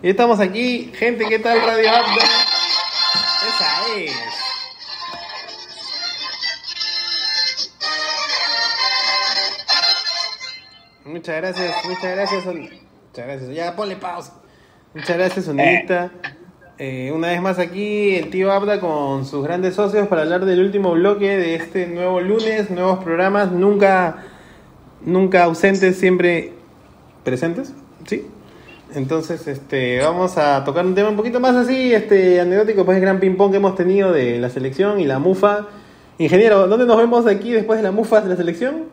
Y estamos aquí, gente, ¿qué tal Radio Abda? Esa es. Muchas gracias, muchas gracias. Muchas gracias. Ya, ponle pausa. Muchas gracias, sonidista. Eh, una vez más aquí el tío Abda con sus grandes socios para hablar del último bloque de este nuevo lunes, nuevos programas, nunca, nunca ausentes, siempre presentes, ¿sí? Entonces, este, vamos a tocar un tema un poquito más así, este, anecdótico, pues el gran ping-pong que hemos tenido de la selección y la mufa. Ingeniero, ¿dónde nos vemos aquí después de la mufa de la selección?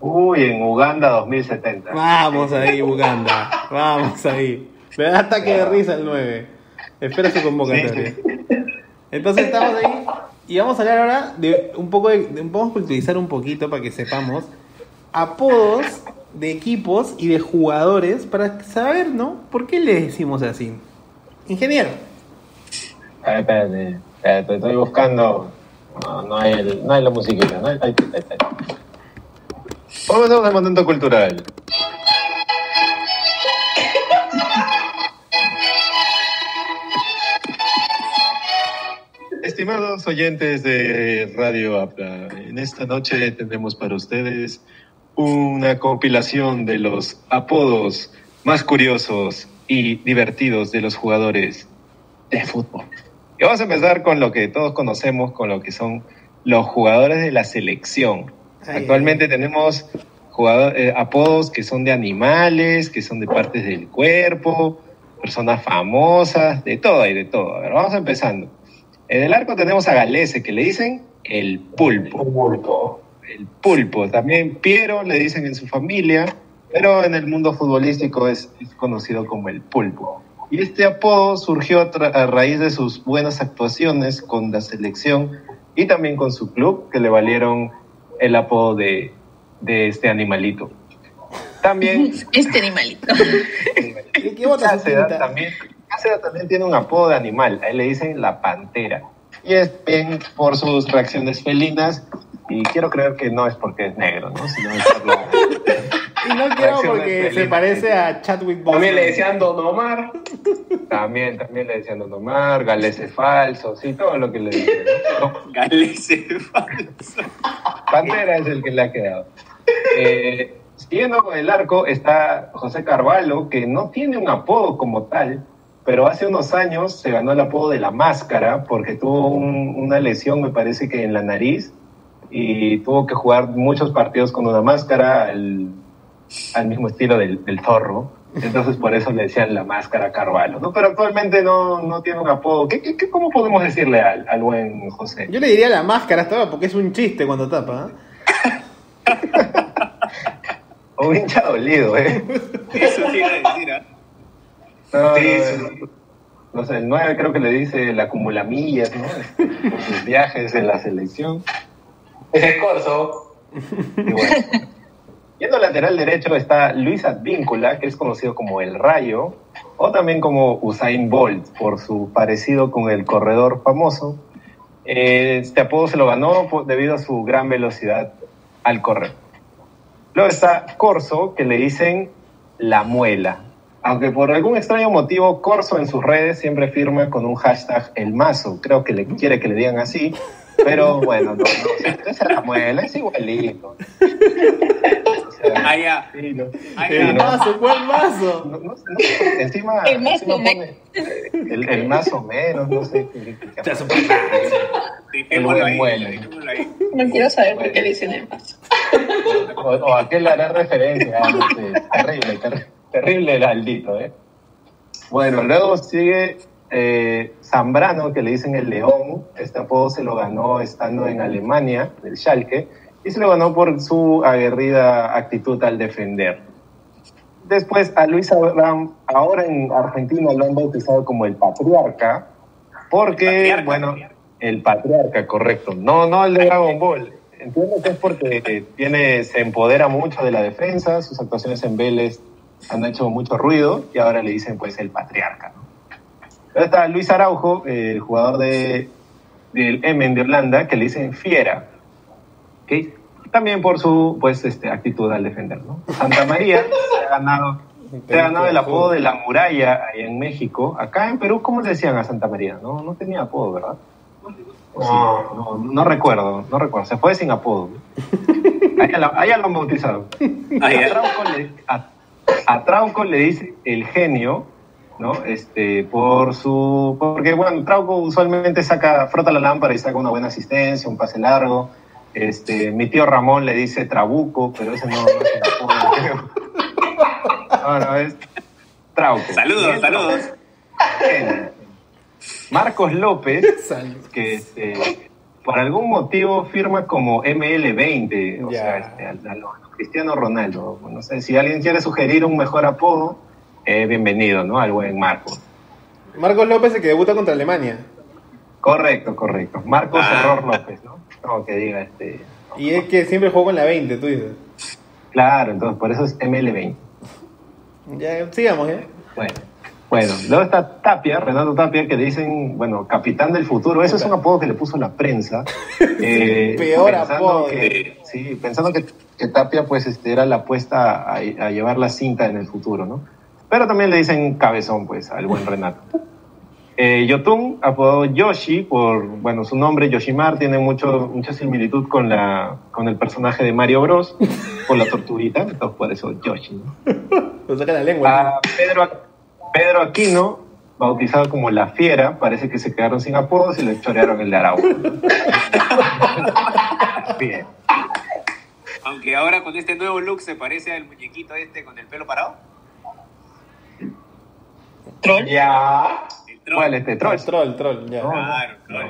Uy, en Uganda 2070. Vamos ahí, Uganda. Vamos ahí. Me da ataque de risa el 9. Espera su convocatoria. Entonces estamos ahí y vamos a hablar ahora de un poco de, de- vamos a culturizar un poquito para que sepamos apodos de equipos y de jugadores para saber, ¿no? ¿Por qué le decimos así? Ingeniero. A ver, espérate, espérate, estoy buscando. No, no hay, el- no hay la musiquita, no hay. ahí. Vamos a un momento cultural. Estimados oyentes de Radio Apla, en esta noche tendremos para ustedes una compilación de los apodos más curiosos y divertidos de los jugadores de fútbol. Y vamos a empezar con lo que todos conocemos, con lo que son los jugadores de la selección. Ay, Actualmente tenemos jugador- eh, apodos que son de animales, que son de partes del cuerpo, personas famosas, de todo y de todo. A ver, vamos empezando. En el arco tenemos a Galese, que le dicen el pulpo. El pulpo. También Piero le dicen en su familia, pero en el mundo futbolístico es, es conocido como el pulpo. Y este apodo surgió a, raíz de sus buenas actuaciones con la selección y también con su club, que le valieron el apodo de, de este animalito. También Este animalito. ¿Qué, qué también, también tiene un apodo de animal, a él le dicen la pantera. Y es bien por sus reacciones felinas, y quiero creer que no es porque es negro, ¿no? Sino es por la- Y no quiero porque se parece a Chadwick Boseman. También le decían Don Omar. También, también le decían Don Omar, Galese falso, sí, todo lo que le dicen. ¿no? Galese falso. Pantera es el que le ha quedado. Eh, siguiendo con el arco está José Carvalho, que no tiene un apodo como tal, pero hace unos años se ganó el apodo de la máscara porque tuvo un- una lesión, me parece que en la nariz, y tuvo que jugar muchos partidos con una máscara al, al mismo estilo del, del zorro. Entonces por eso le decían la máscara Carvalho, ¿no? Pero actualmente no, no tiene un apodo. ¿Qué, qué, qué- cómo podemos decirle al, al buen José? Yo le diría la máscara hasta ahora porque es un chiste cuando tapa. ¿eh? Un hincha dolido, ¿eh? Eso sí iba a decir, ¿ah? No, Sí, no, sí. no sé, el 9 creo que le dice la acumulamillas, ¿no? Por sus viajes en la selección. Ese es Corso. Y bueno. Yendo al lateral derecho está Luis Advíncula, que es conocido como El Rayo, o también como Usain Bolt, por su parecido con el corredor famoso. Eh, Este apodo se lo ganó debido a su gran velocidad al correr. Luego está Corso, que le dicen La Muela. Aunque por algún extraño motivo, Corso en sus redes siempre firma con un hashtag El Mazo. Creo que le quiere que le digan así. Pero bueno, no, no. Esa es la muela, es igualito. O sea, Ah, ya. sí, no. Ah, El mazo, ¿cuál mazo? No, no encima, El más o menos. pone el, el más o menos, no sé. patas. Dejémoslo ahí. Ahí. No quiero saber por qué le dicen el paso. O, o a qué le hará referencia. Ah, no sé. Terrible, ter- terrible el Aldito, ¿eh? Bueno, luego sigue eh, Zambrano, que le dicen el León. Este apodo se lo ganó estando en Alemania, del Schalke, y se lo ganó por su aguerrida actitud al defender. Después a Luis Abraham, ahora en Argentina lo han bautizado como el patriarca, porque, Patriarca, bueno, patriarca. el patriarca, correcto. No, no el de Dragon Ball. Entiendo que es porque tiene, se empodera mucho de la defensa, sus actuaciones en Vélez han hecho mucho ruido y ahora le dicen pues el patriarca. Está Luis Araujo, el jugador de, del Emen de Holanda, que le dicen fiera. ¿ok? También por su pues, este, actitud al defender. ¿no? Santa María se ha ganado Se ha ganado el apodo de la muralla ahí en México. Acá en Perú, ¿cómo le decían a Santa María? No, no tenía apodo, ¿verdad? ¿O sí? No, no recuerdo, no recuerdo. Se fue sin apodo. Allá, lo- allá lo han bautizado. A Trauco, le, a, a Trauco le dice el genio, ¿no? Este, por su, porque bueno, Trauco usualmente saca, frota la lámpara y saca una buena asistencia, un pase largo. Este, mi tío Ramón le dice Trabuco, pero ese no, no es un apodo, creo. No, no, es Trauco. Saludos, saludos. Marcos López, Salud. que este, por algún motivo firma como ML20, o Ya. sea, este, a, a lo- a lo Cristiano Ronaldo. No sé, si alguien quiere sugerir un mejor apodo, eh, bienvenido, ¿no? Al buen Marcos. Marcos López, el que debuta contra Alemania. Correcto, correcto. Marcos Ah. Error López, ¿no? No, que diga este. Y es que siempre jugó con la 20, tú dices. Claro, entonces por eso es ML20. Ya, sigamos, ¿eh? Bueno, bueno, luego está Tapia, Renato Tapia, que le dicen, bueno, capitán del futuro. Eso es un apodo que le puso la prensa. eh, Peor pensando apodo. que- sí, pensando que, que Tapia, pues, este, era la apuesta a, a llevar la cinta en el futuro, ¿no? Pero también le dicen cabezón, pues, al buen Renato. Eh, Yotun, apodado Yoshi, por, bueno, su nombre, Yoshimar, tiene mucho, mucha similitud con, la, con el personaje de Mario Bros, por la tortuguita, entonces por eso Yoshi, ¿no? Lo saca la lengua. A Pedro, Pedro Aquino, bautizado como La Fiera, parece que se quedaron sin apodos y le chorearon el de Araujo. Bien. Aunque ahora con este nuevo look se parece al muñequito este con el pelo parado. Troll. El Ya. troll. ¿Cuál este troll? Troll, troll, ya. Claro, claro.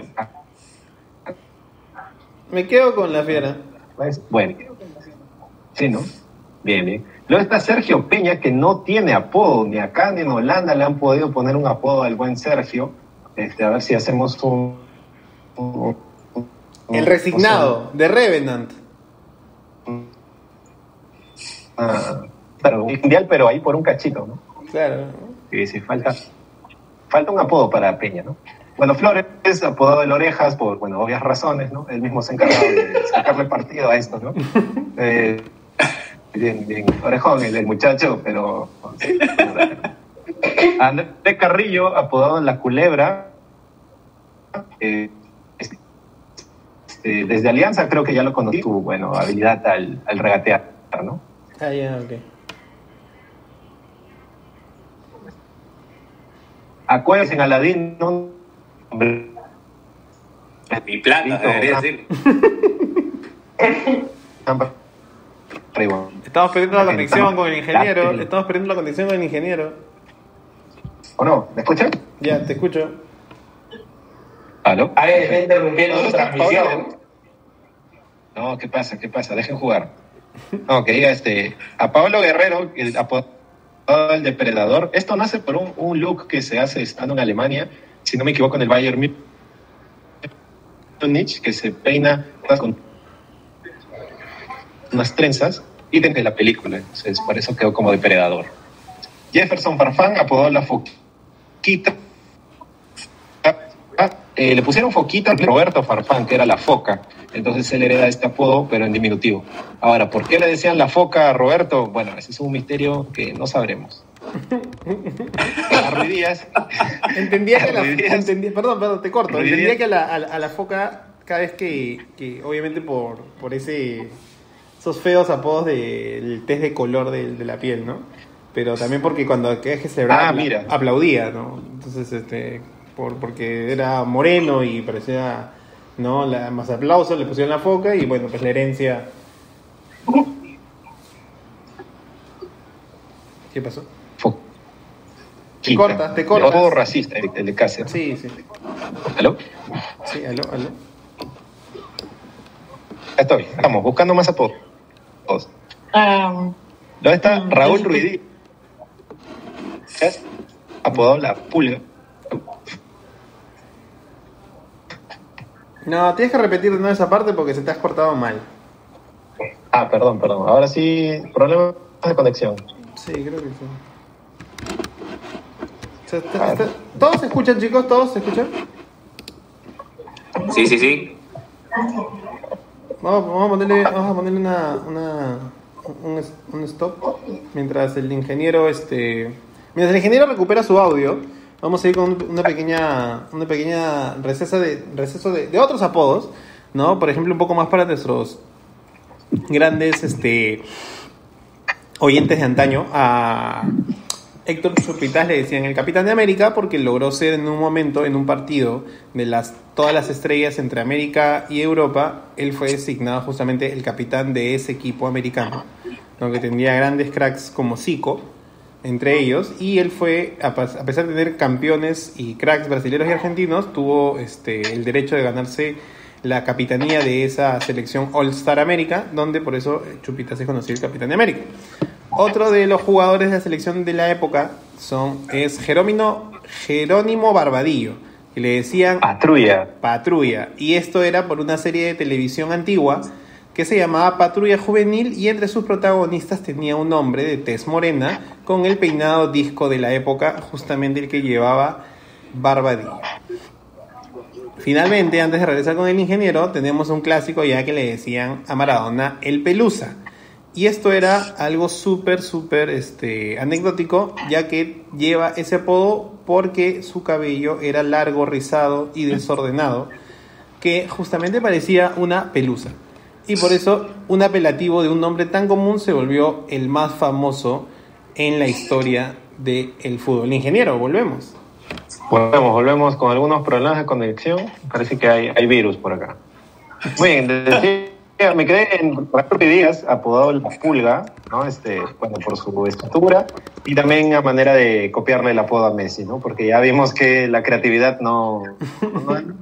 Me quedo con la fiera. Pues, Bueno. Sí, ¿no? Bien, bien. Luego está Sergio Peña, que no tiene apodo. Ni acá ni en Holanda le han podido poner un apodo al buen Sergio. Este, a ver si hacemos un... un- un- El resignado, de Revenant. Ah, claro, un mundial, pero ahí por un cachito, ¿no? Claro. Sí, sí, falta, falta un apodo para Peña, ¿no? Bueno, Flores es apodado el Orejas por, bueno, obvias razones, ¿no? Él mismo se ha encargado de sacarle partido a esto, ¿no? Eh, bien, bien, orejón el, el muchacho, pero... Andrés Carrillo, apodado La Culebra, eh, este, desde Alianza creo que ya lo conocí, su, bueno, habilidad al, al regatear, ¿no? Ah, ya, ok. Acuérdense en Aladín, ¿no? Mi plata, Listo. debería decir. Estamos perdiendo la conexión con el ingeniero. Estamos perdiendo la conexión con el ingeniero. ¿O no? ¿Me escuchan? Ya, te escucho. ¿Aló? A ver, está interrumpiendo su transmisión. No, ¿qué pasa? ¿Qué pasa? Dejen jugar. No, que diga este. A Pablo Guerrero, el apodado el depredador. Esto nace por un, look que se hace estando en Alemania, si no me equivoco, en el Bayern Múnich, que se peina con unas trenzas y de la película. Entonces, por eso quedó como depredador. Jefferson Farfán apodó la foquita. Eh, le pusieron foquita a Roberto Farfán, que era la foca. Entonces él hereda este apodo, pero en diminutivo. Ahora, ¿por qué le decían la foca a Roberto? Bueno, ese es un misterio que no sabremos. A Ruiz Díaz, Entendía que la. Díaz. entendía- perdón, perdón, te corto. Ruiz Entendía Díaz. que a la, a la- a la foca, cada vez que, que obviamente por, por ese esos feos apodos del test de color de, de la piel, ¿no? Pero también porque cuando vez que celebraba Ah, mira. aplaudía, ¿no? Entonces, este, por, porque era moreno y parecía, ¿no? La, más aplausos, le pusieron la foca y bueno, pues la herencia. ¿Qué pasó? Te cortas, te cortas. Apodo racista, el, el de Cáceres. Sí, sí. ¿Aló? Sí, aló, aló. Estoy. Vamos, buscando más apodos. Ah, ¿Dónde está Mm, Raúl Ruidí? ¿Es? Apodado La Pulga. No, tienes que repetir de nuevo esa parte porque se te has cortado mal. Ah, perdón, perdón. Ahora sí, problemas de conexión. Sí, creo que sí. Se está- está- ¿Todos se escuchan, chicos? ¿Todos se escuchan? Sí, sí, sí. Vamos, vamos a ponerle, vamos a ponerle una, una, un, un stop mientras el ingeniero este mientras el ingeniero recupera su audio vamos a ir con una pequeña una pequeña recesa de receso de, de otros apodos no por ejemplo un poco más para nuestros grandes este oyentes de antaño. A Héctor Chupitas le decían el Capitán de América porque logró ser en un momento, en un partido de las todas las estrellas entre América y Europa, él fue designado justamente el capitán de ese equipo americano, ¿no? que tendría grandes cracks como Zico, entre ellos, y él fue, a, pesar de tener campeones y cracks brasileños y argentinos, tuvo este, el derecho de ganarse la capitanía de esa selección All Star América, donde por eso Chupitas es conocido el Capitán de América. Otro de los jugadores de la selección de la época son, es Jerónimo, Jerónimo Barbadillo, que le decían Patrulla. Patrulla. Y esto era por una serie de televisión antigua que se llamaba Patrulla Juvenil y entre sus protagonistas tenía un hombre de tez morena con el peinado disco de la época, justamente el que llevaba Barbadillo. Finalmente, antes de regresar con el ingeniero, tenemos un clásico ya que le decían a Maradona el Pelusa. Y esto era algo súper, súper este, anecdótico, ya que lleva ese apodo porque su cabello era largo, rizado y desordenado, que justamente parecía una pelusa. Y por eso un apelativo de un nombre tan común se volvió el más famoso en la historia del fútbol. Ingeniero, volvemos. Volvemos, volvemos con algunos problemas de conexión. Parece que hay, hay virus por acá. Muy bien, decía, me quedé en Raúl Díaz, apodado La Pulga, ¿no? Este, bueno, por su estatura y también a manera de copiarle el apodo a Messi, ¿no? Porque ya vimos que la creatividad no... no-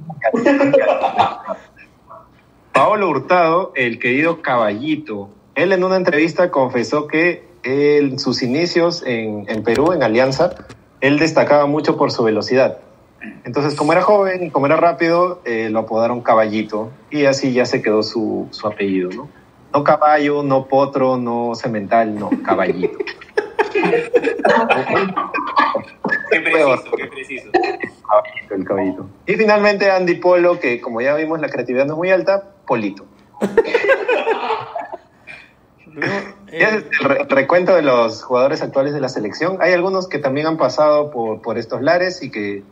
Paolo Hurtado, el querido caballito, él en una entrevista confesó que en sus inicios en, en Perú, en Alianza, él destacaba mucho por su velocidad. Entonces, como era joven y como era rápido, eh, lo apodaron Caballito y así ya se quedó su, su apellido, ¿no? No caballo, no potro, no cemental, no, Caballito. Qué preciso, qué preciso. Caballito, el caballito. Y finalmente Andy Polo, que como ya vimos la creatividad no es muy alta, Polito. El re- recuento de los jugadores actuales de la selección. Hay algunos que también han pasado por, por estos lares y que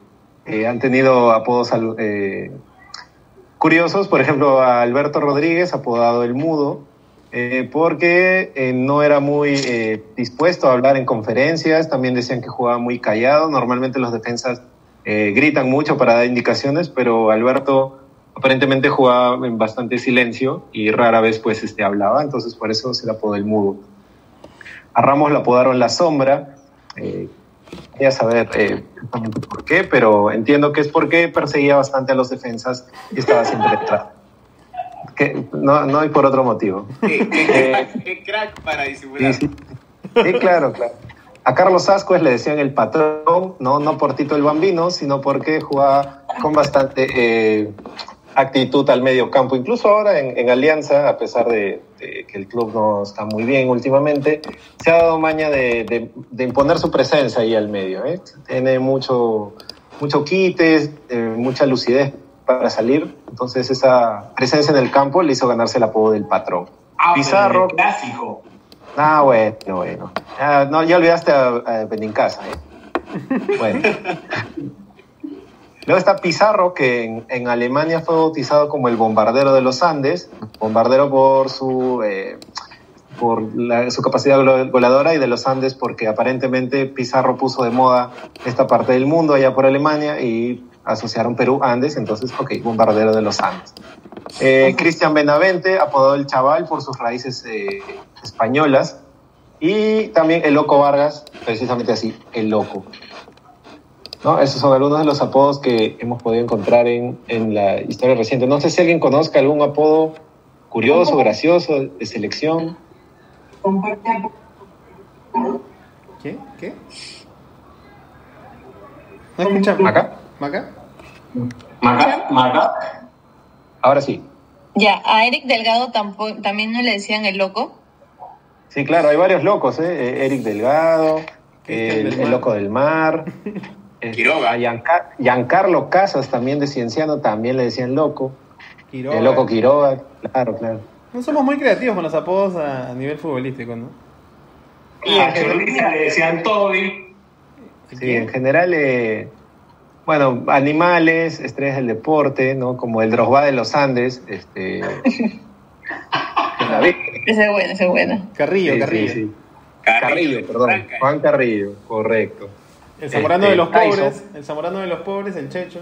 eh, han tenido apodos eh, curiosos. Por ejemplo, a Alberto Rodríguez, apodado El Mudo, eh, porque eh, no era muy dispuesto a hablar en conferencias. También decían que jugaba muy callado. Normalmente los defensas gritan mucho para dar indicaciones, pero Alberto aparentemente jugaba en bastante silencio y rara vez pues este hablaba, entonces por eso se le apodó el mudo. A Ramos lo apodaron la sombra, eh, quería saber eh, exactamente por qué, pero entiendo que es porque perseguía bastante a los defensas y estaba siempre detrás. Que, no, no hay por otro motivo. Qué, qué- qué crack para disimular. Sí, sí. Sí, claro, claro. A Carlos Ascuez le decían el patrón, no, no por Tito el Bambino, sino porque jugaba con bastante eh, actitud al medio campo. Incluso ahora en, en Alianza, a pesar de, de que el club no está muy bien últimamente, se ha dado maña de, de- de imponer su presencia ahí al medio. ¿eh? Tiene mucho, mucho quites, eh, mucha lucidez para salir. Entonces esa presencia en el campo le hizo ganarse el apodo del patrón. Ah, Pizarro. clásico. Ah, bueno, bueno. Ah, no, ya olvidaste a, a Benincasa, ¿eh? Bueno. Luego está Pizarro, que en, en Alemania fue bautizado como el bombardero de los Andes, bombardero por su eh, por la- su capacidad goleadora y de los Andes porque aparentemente Pizarro puso de moda esta parte del mundo allá por Alemania y asociaron Perú Andes, entonces, ok, bombardero de los Andes. Eh, Cristian Benavente, apodado el chaval por sus raíces eh, españolas. Y también el Loco Vargas, precisamente así, el Loco. ¿No? Esos son algunos de los apodos que hemos podido encontrar en, en la historia reciente. No sé si alguien conozca algún apodo curioso, gracioso, de selección. ¿Qué? ¿Qué? ¿No escuchamos? ¿Acá? ¿Maca? Maca, Maca. Ahora sí. Ya, a Eric Delgado tampoco, también no le decían el loco. Sí, claro, hay varios locos, ¿eh? Eric Delgado, el. Loco del Mar. eh, Quiroga. A Giancarlo Casas, también de Cienciano, también le decían loco. Quiroga. El Loco Quiroga, claro, claro. No somos muy creativos con los apodos a, a nivel futbolístico, ¿no? Y A en general, Chorlita le decían Toby. sí, en general, eh, bueno, animales, estrellas del deporte, ¿no? Como el Drosba de los Andes, este... Esa es buena, esa es buena. Carrillo, Sí, Carrillo. sí, sí. Carrillo, Carrillo, perdón. Franca. Juan Carrillo, correcto. El zamorano Este, de los Tyson. pobres, el zamorano de los pobres, el checho.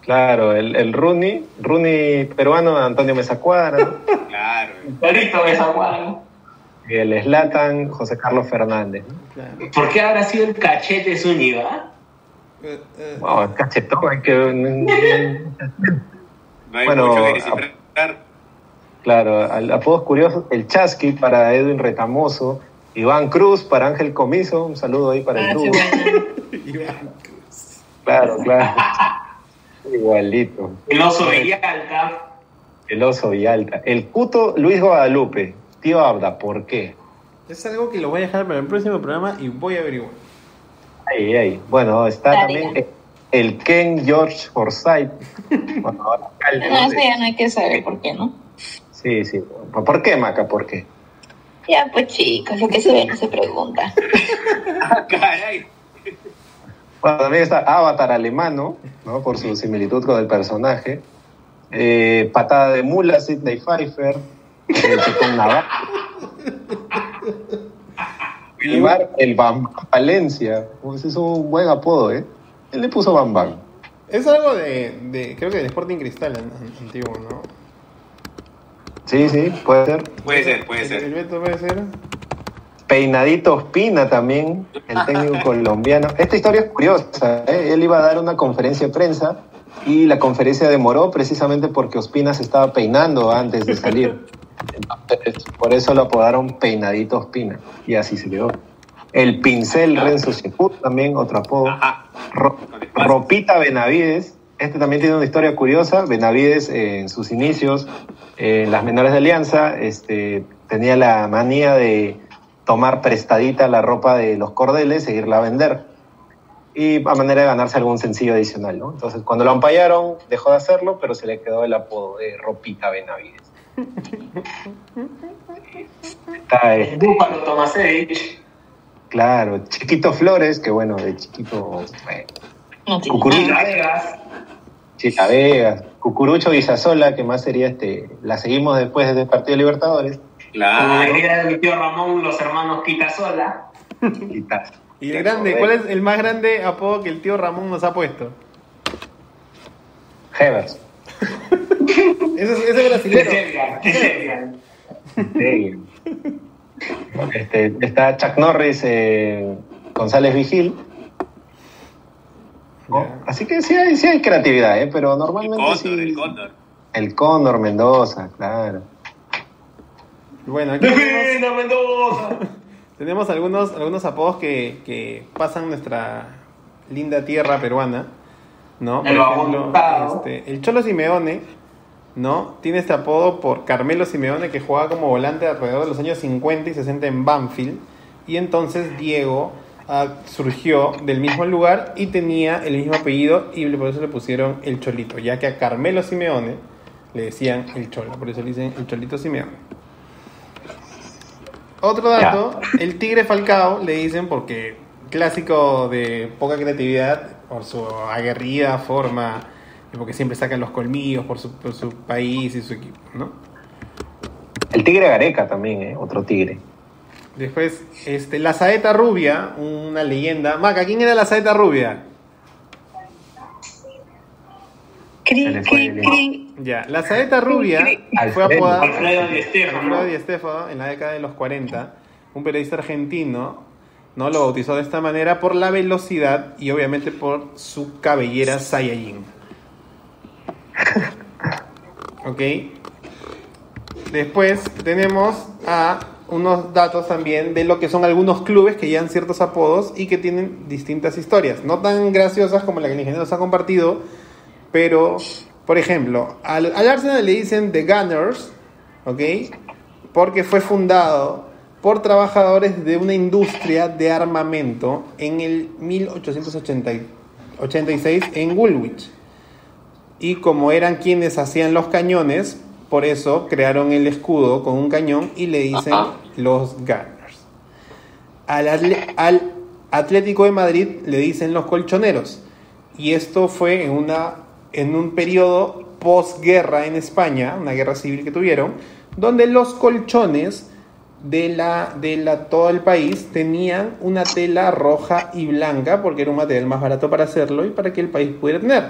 Claro, el, el Rooney, Rooney peruano, Antonio Mesa Cuadra. Claro. Cuadra. y el Slatan, José Carlos Fernández. ¿Por qué habrá sido el cachete Zúñiga? Eh, eh, Wow, cachetón, hay que... No hay Bueno, mucho que a- descifrar. Claro, al- apodos curiosos, el Chasqui para Edwin Retamoso, Iván Cruz para Ángel Comiso, un saludo ahí para Ah, el sí, Cruz. buena. Iván. Claro, claro. Igualito. El oso Villalta. El oso Villalta. El Cuto Luis Guadalupe. Tío Abda, ¿por qué? Es algo que lo voy a dejar para el próximo programa y voy a averiguar. Ay, ay. Bueno, está también el Ken George Forsyth. Bueno, ahora alcalde, No, ¿no? ya no hay que saber por qué, ¿no? Sí, sí. ¿Por qué, Maca? ¿Por qué? Ya, pues chicos, lo que se ve no se pregunta. Ah, caray. Bueno, también está Avatar alemano, ¿no? Por su similitud con el personaje. Eh, patada de mula, Sidney Pfeiffer. El Navarro. Neymar, el Bam Valencia. Ese es un buen apodo, ¿eh? Él le puso Bam Bam. Es algo de, de creo que del Sporting Cristal an- an- antiguo, ¿no? Sí, sí, puede ser. Puede ser, puede ser. Beto puede ser. Peinadito Ospina también, el técnico colombiano. Esta historia es curiosa. ¿eh? Él iba a dar una conferencia de prensa y la conferencia demoró precisamente porque Ospina se estaba peinando antes de salir. Entonces, por eso lo apodaron Peinadito Ospina y así se quedó. El pincel Renzo Ceput también, otro apodo. Ro-. Ropita Benavides. Este también tiene una historia curiosa. Benavides, eh, en sus inicios, eh, en las menores de Alianza, este, tenía la manía de tomar prestadita la ropa de los cordeles e irla a vender. Y a manera de ganarse algún sencillo adicional, ¿no? Entonces, cuando lo ampallaron, dejó de hacerlo, pero se le quedó el apodo de Ropita Benavides. Está, Tomasevich. claro, Chiquito Flores, que bueno, de chiquito, bueno, No Vegas. Chita Vegas, Cucurucho Guisasola, que más sería este, la seguimos después del partido de Libertadores. Claro. diría de mi tío Ramón, los hermanos Quitasola. Tal. Y el grande. ¿cuál es el más grande apodo que el tío Ramón nos ha puesto? Hevers. Ese, es- ese es brasileño. Sí. Este, está Chuck Norris, eh, González Vigil. Así que sí hay, sí hay creatividad, ¿eh? pero El normalmente cóndor, sí. el cóndor. El Cóndor Mendoza, claro. Bueno, aquí tenemos, ¡Defina Mendoza! tenemos algunos, algunos apodos que, que pasan nuestra linda tierra peruana, ¿no? Por El ejemplo, este, el Cholo Simeone, ¿no? Tiene este apodo por Carmelo Simeone que jugaba como volante alrededor de los años 50 y 60 en Banfield. Y entonces Diego ah, surgió del mismo lugar y tenía el mismo apellido y por eso le pusieron el Cholito, ya que a Carmelo Simeone le decían el Cholo, por eso le dicen el Cholito Simeone. Otro dato, el Tigre Falcao le dicen porque clásico de poca creatividad por su aguerrida forma y porque siempre sacan los colmillos por su, por su país y su equipo, ¿no? El Tigre Gareca también, ¿eh? otro tigre. Después, este, la saeta rubia, una leyenda. Maca, ¿quién era la saeta rubia? Cri, cri, cri. Ya, la saeta rubia fue apodada Alfredo Di. Di Stéfano en la década de los 40, un periodista argentino, ¿no? Lo bautizó de esta manera por la velocidad y obviamente por su cabellera Saiyajin. ¿Ok? Después tenemos a unos datos también de lo que son algunos clubes que llevan ciertos apodos y que tienen distintas historias. No tan graciosas como la que el ingeniero nos ha compartido, pero, por ejemplo, al, al Arsenal le dicen The Gunners, ¿ok? Porque fue fundado por trabajadores de una industria de armamento en el 1886 en Woolwich. Y como eran quienes hacían los cañones, Por eso crearon el escudo con un cañón y le dicen. Los Gunners. Al, Atlético de Madrid le dicen los colchoneros. Y esto fue en, una, en un periodo posguerra en España, una guerra civil que tuvieron, donde los colchones de, la, de la, todo el país tenían una tela roja y blanca porque era un material más barato para hacerlo y para que el país pudiera tener.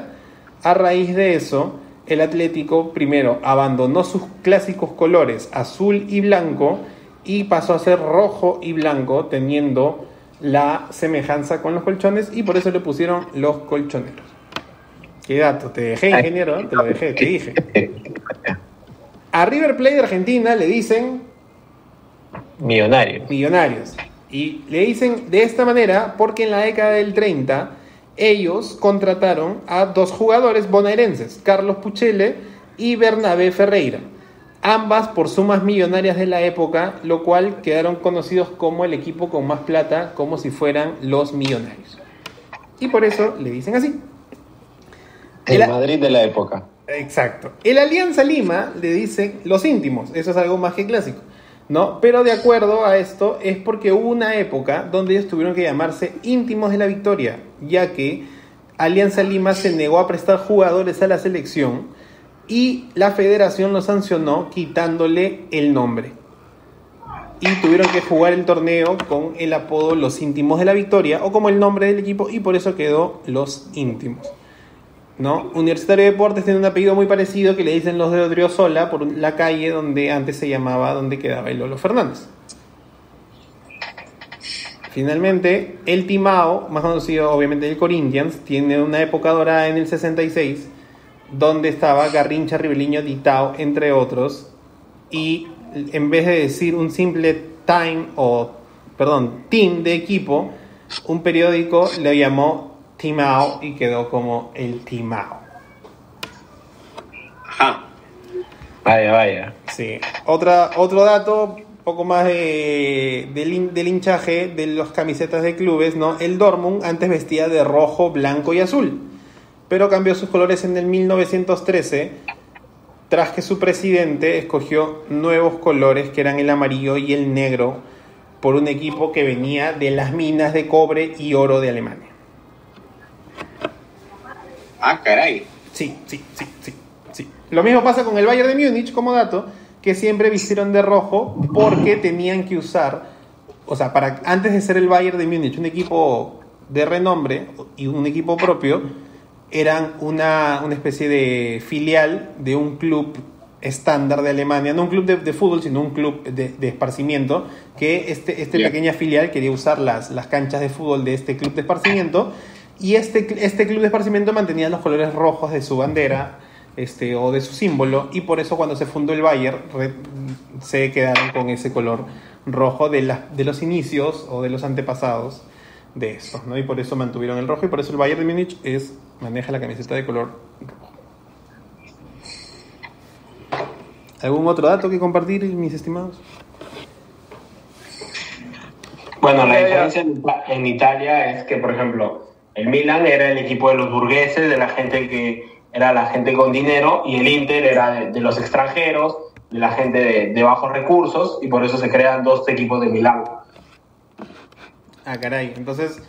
A raíz de eso, el Atlético primero abandonó sus clásicos colores azul y blanco y pasó a ser rojo y blanco teniendo la semejanza con los colchones y por eso le pusieron los colchoneros. Qué dato, te dejé ingeniero, ¿eh? te lo dejé, te dije. A River Plate de Argentina le dicen Millonario. millonarios. Y le dicen de esta manera porque en la década del 30 ellos contrataron a dos jugadores bonaerenses, Carlos Puchele y Bernabé Ferreira, ambas por sumas millonarias de la época, lo cual quedaron conocidos como el equipo con más plata, como si fueran los millonarios. Y por eso le dicen así. El El- Madrid de la época. Exacto. El Alianza Lima le dicen los íntimos, eso es algo más que clásico, ¿no? Pero de acuerdo a esto es porque hubo una época donde ellos tuvieron que llamarse íntimos de la victoria, ya que Alianza Lima se negó a prestar jugadores a la selección y la federación lo sancionó quitándole el nombre. Y tuvieron que jugar el torneo con el apodo Los Íntimos de la Victoria o como el nombre del equipo y por eso quedó Los Íntimos. ¿no? Universitario de Deportes tiene un apellido muy parecido que le dicen los de Odriozola por la calle donde antes se llamaba donde quedaba el Lolo Fernández. Finalmente, el Timao, más conocido obviamente el Corinthians, tiene una época dorada en el 66 donde estaba Garrincha, Ribeliño, Ditao, entre otros, y en vez de decir un simple time o, perdón, team de equipo, un periódico le llamó Timao y quedó como el Timao. Ajá. Vaya, vaya. Sí. Otra, otro dato, poco más de, del, del hinchaje de las camisetas de clubes, ¿no? El Dortmund antes vestía de rojo, blanco y azul, pero cambió sus colores en el 1913 tras que su presidente escogió nuevos colores que eran el amarillo y el negro por un equipo que venía de las minas de cobre y oro de Alemania. Ah, caray. Sí, sí, sí, sí, sí. Lo mismo pasa con el Bayern de Múnich, como dato, que siempre vistieron de rojo porque tenían que usar, o sea, para antes de ser el Bayern de Múnich, un equipo de renombre y un equipo propio, eran una, una especie de filial de un club estándar de Alemania, no un club de, de fútbol, sino un club de, de esparcimiento, que este, este pequeña filial quería usar las, las canchas de fútbol de este club de esparcimiento, y este, este club de esparcimiento mantenía los colores rojos de su bandera este, o de su símbolo, y por eso cuando se fundó el Bayern re- se quedaron con ese color rojo de, la- de los inicios o de los antepasados de estos, ¿no? Y por eso mantuvieron el rojo y por eso el Bayern de Múnich es, maneja la camiseta de color rojo. ¿Algún otro dato que compartir, mis estimados? Bueno, la diferencia en, Ita- en Italia es que, por ejemplo, el Milan era el equipo de los burgueses, de la gente que era la gente con dinero, y el Inter era de, de los extranjeros, de la gente de, de bajos recursos, y por eso se crean dos equipos de Milán. Ah, caray. Entonces,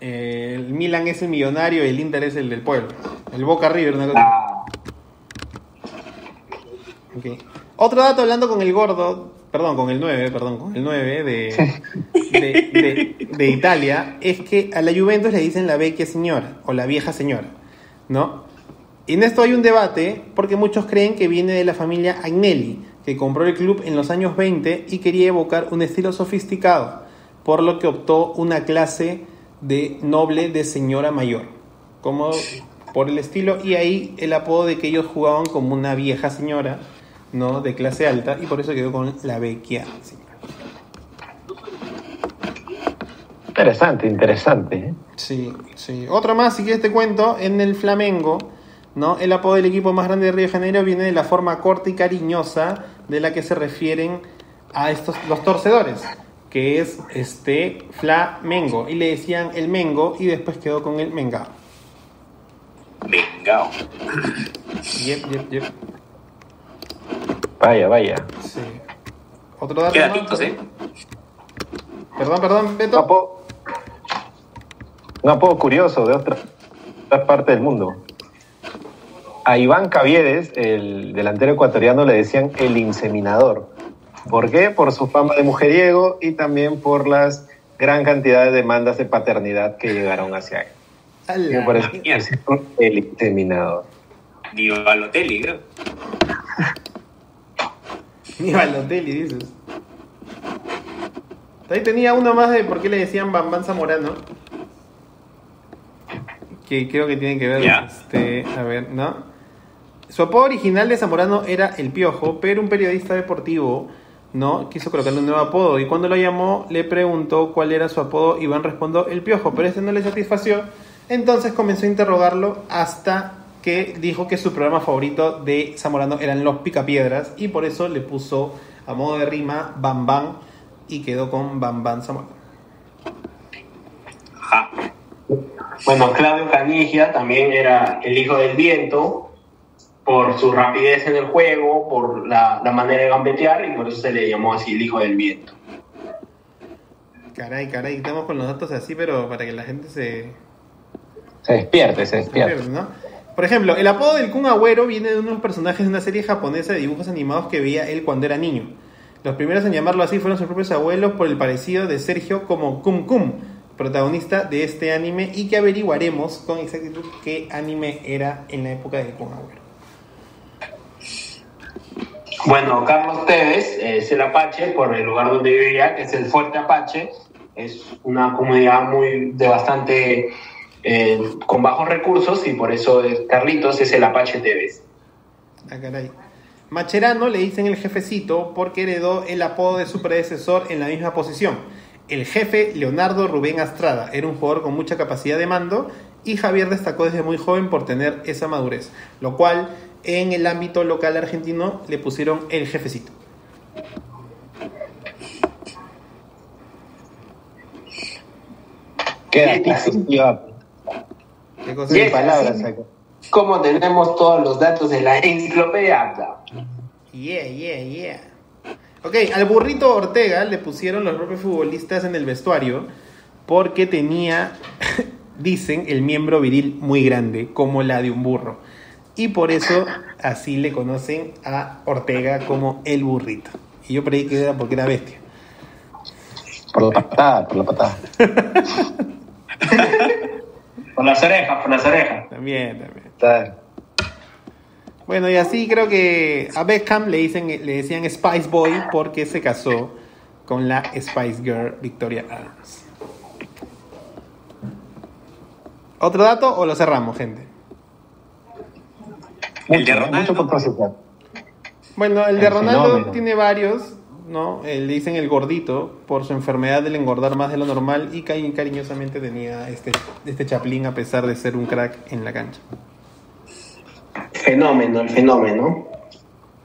eh, el Milan es el millonario y el Inter es el del pueblo. El Boca River, una cosa. Ok. Otro dato hablando con el gordo, perdón, con el 9, perdón, con el 9 de, de, de- de Italia, es que a la Juventus le dicen la vecchia señora o la vieja señora, ¿no? Y en esto hay un debate porque muchos creen que viene de la familia Agnelli, que compró el club en los años 20 y quería evocar un estilo sofisticado, por lo que optó una clase de noble de señora mayor, como por el estilo, y ahí el apodo de que ellos jugaban como una vieja señora, ¿no? De clase alta, y por eso quedó con la vecchia señora. Interesante, interesante. ¿eh? Sí, sí. Otra más, si quieres te cuento, en el Flamengo, ¿no? El apodo del equipo más grande de Río de Janeiro viene de la forma corta y cariñosa de la que se refieren a estos los torcedores, que es este Flamengo. Y le decían el Mengo y después quedó con el Mengao. Vengao. Yep, yep, yep. Vaya, vaya. Sí. Otro dato. ¿eh? Perdón, perdón, Beto. un apodo curioso de otra, otra parte del mundo. A Iván Caviedes, el delantero ecuatoriano, le decían el inseminador. ¿Por qué? Por su fama de mujeriego y también por las gran cantidad de demandas de paternidad que llegaron hacia él. Le decían el inseminador. Ni Balotelli, creo. Ni Balotelli, dices. Ahí tenía uno más de por qué le decían Bambán Zamorano. Que creo que tiene que ver, Ya. este, a ver, ¿no? Su apodo original de Zamorano era El Piojo, pero un periodista deportivo, ¿no? Quiso colocarle un nuevo apodo y cuando lo llamó le preguntó cuál era su apodo. Iván respondió El Piojo, pero ese no le satisfació. Entonces comenzó a interrogarlo hasta que dijo que su programa favorito de Zamorano eran Los Picapiedras y por eso le puso a modo de rima Bam Bam y quedó con Bam Bam Zamorano. Ajá. Bueno, Claudio Canigia también era el hijo del viento por su rapidez en el juego, por la, la manera de gambetear y por eso se le llamó así el hijo del viento. Caray, caray, estamos con los datos así, pero para que la gente se, Se despierte, se se despierte. ¿no? Por ejemplo, el apodo del Kun Agüero viene de unos personajes de una serie japonesa de dibujos animados que veía él cuando era niño. Los primeros en llamarlo así fueron sus propios abuelos por el parecido de Sergio como Kum Kum, protagonista de este anime, y que averiguaremos con exactitud qué anime era en la época del Kun Agüero. Bueno, Carlos Tevez es el Apache por el lugar donde vivía, que es el Fuerte Apache. Es una comunidad muy de bastante eh, con bajos recursos y por eso es- Carlitos es el Apache Tevez. Ah, caray. Macherano le dicen el jefecito porque heredó el apodo de su predecesor en la misma posición. El jefe Leonardo Rubén Astrada era un jugador con mucha capacidad de mando y Javier destacó desde muy joven por tener esa madurez, lo cual en el ámbito local argentino le pusieron el jefecito. Tío, ¿Qué cosa es? palabras acá. Como tenemos todos los datos de la enciclopedia. Yeah, yeah, yeah. Ok, al burrito Ortega le pusieron los propios futbolistas en el vestuario porque tenía, dicen, el miembro viril muy grande, como la de un burro. Y por eso así le conocen a Ortega como el burrito. Y yo creí que era porque era bestia. Por la patada, por la patada. Por las orejas, por las orejas. También, también. Bueno, y así creo que a Beckham le, dicen, le decían Spice Boy porque se casó con la Spice Girl Victoria Adams. ¿Otro dato o lo cerramos, gente? El Mucho, de. Ronaldo. Mucho por procesar. Bueno, el de El Ronaldo fenómeno. tiene varios, ¿no? Eh, Le dicen el gordito por su enfermedad del engordar más de lo normal y cari- cariñosamente tenía este, este chaplín a pesar de ser un crack en la cancha. Fenómeno, el fenómeno.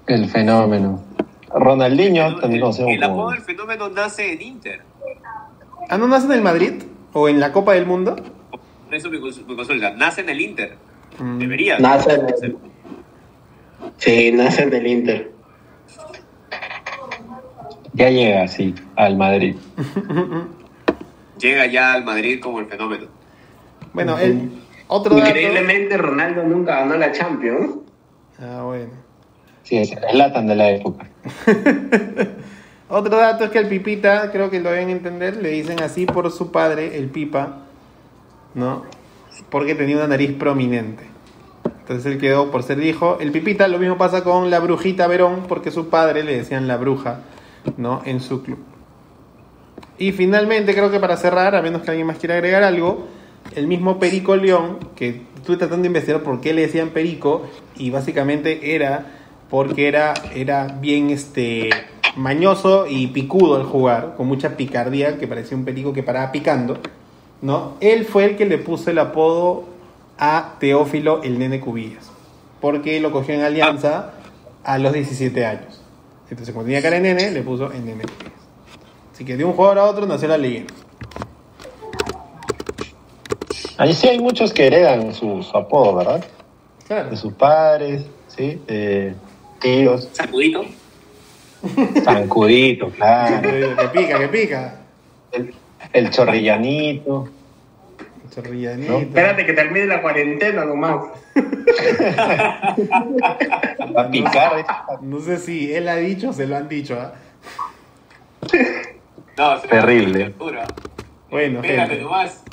El fenómeno. Ronaldinho, también conocido El apodo del fenómeno nace en Inter. ¿Ah, no nace en el Madrid? ¿O en la Copa del Mundo? Por eso me consulta. Nace en el Inter. Mm. Debería. Nace en el, sí, nace en el Inter. Ya llega, sí, al Madrid. Llega ya al Madrid como el fenómeno. Bueno, el otro dato... Increíblemente, Ronaldo nunca ganó la Champions. Ah, bueno. Sí, es el Latan de la época. Otro dato es que el Pipita, creo que lo deben entender, le dicen así por su padre, el Pipa, ¿no? Porque tenía una nariz prominente. Entonces él quedó por ser hijo. El Pipita, lo mismo pasa con la brujita Verón, porque su padre le decían la bruja, ¿no? En su club. Y finalmente, creo que para cerrar, a menos que alguien más quiera agregar algo, el mismo Perico León, que estuve tratando de investigar por qué le decían Perico, y básicamente era porque era, era bien este mañoso y picudo al jugar, con mucha picardía, que parecía un perico que paraba picando, ¿no? Él fue el que le puso el apodo a Teófilo el Nene Cubillas, porque lo cogió en alianza a los 17 años. Entonces, cuando tenía cara de nene, le puso el Nene Cubillas. Así que de un jugador a otro nació la leyenda. Ahí sí hay muchos que heredan su, su apodo, ¿verdad? Claro. De sus padres, ¿sí? Eh, tíos. Saludito. Zancudito, claro. Que pica, que pica. El, el chorrillanito. Chorrillanito. Espérate que termine la cuarentena nomás. Va a picar. ¿eh? No sé si él ha dicho o se lo han dicho, ¿ah? No, se Terrible. Bueno, gente. nomás.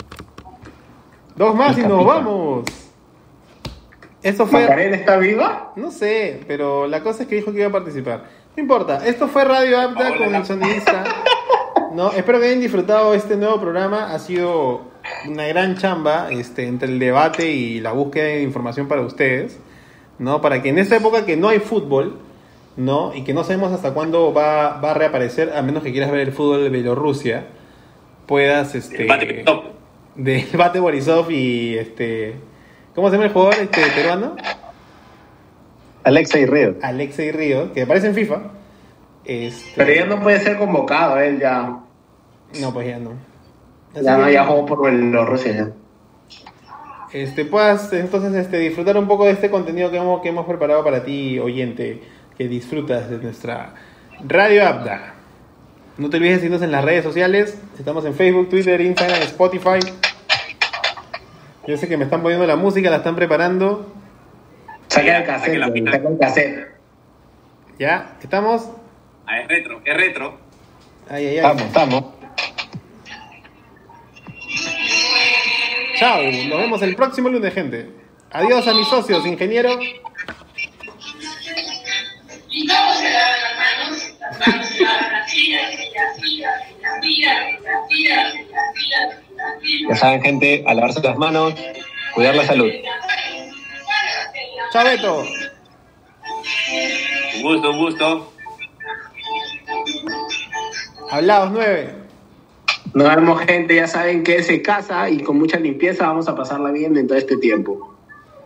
Dos más y nos pica. vamos. Esto fue. ¿Macarena está viva? No sé, pero la cosa es que dijo que iba a participar. No importa, esto fue Radio Apta con el sonidista. No, espero que hayan disfrutado este nuevo programa. Ha sido una gran chamba este, entre el debate y la búsqueda de información para ustedes. ¿no? Para que en esta época que no hay fútbol, ¿no? Y que no sabemos hasta cuándo va, va a reaparecer, a menos que quieras ver el fútbol de Bielorrusia, puedas este. De Bate Borisov y este. ¿Cómo se llama el jugador este, peruano? Alexa y Río. Alexei Río, que aparece en FIFA. Este, Pero ya no puede ser convocado, él ya. No, pues ya no. Ya no, jugó por Bielorrusia ya. Este, puedas entonces este, disfrutar un poco de este contenido que hemos, que hemos preparado para ti, oyente, que disfrutas de nuestra Radio Abda. No te olvides de seguirnos en las redes sociales. Estamos en Facebook, Twitter, Instagram, Spotify. Yo sé que me están poniendo la música, la están preparando. Saca el cassette, saca el cassette. ¿Ya? ¿Estamos? Ah, es retro, es retro. Ay, ay, ay. Estamos, estamos. Chao, nos vemos el próximo lunes, gente. Adiós a mis socios, ingeniero. Y vamos a lavar las manos, vamos a lavar las tiras, las tiras, las tiras, las tiras, las tiras, las tiras. Ya saben, gente, a lavarse las manos, cuidar la salud. Chao, Beto. Un gusto, un gusto. Hablados nueve. Nos vemos, gente. Ya saben que se casa y con mucha limpieza vamos a pasarla bien en todo este tiempo.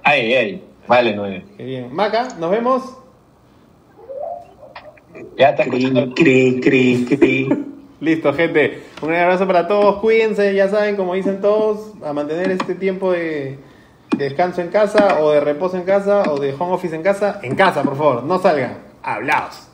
Ay, ay. Vale, nueve. Qué bien. Maca, nos vemos. Ya está escuchando. Cri, cri, cri, cri. Listo, gente. Un gran abrazo para todos. Cuídense, ya saben, como dicen todos, a mantener este tiempo de, de descanso en casa, o de reposo en casa, o de home office en casa. En casa, por favor, no salgan. Hablaos.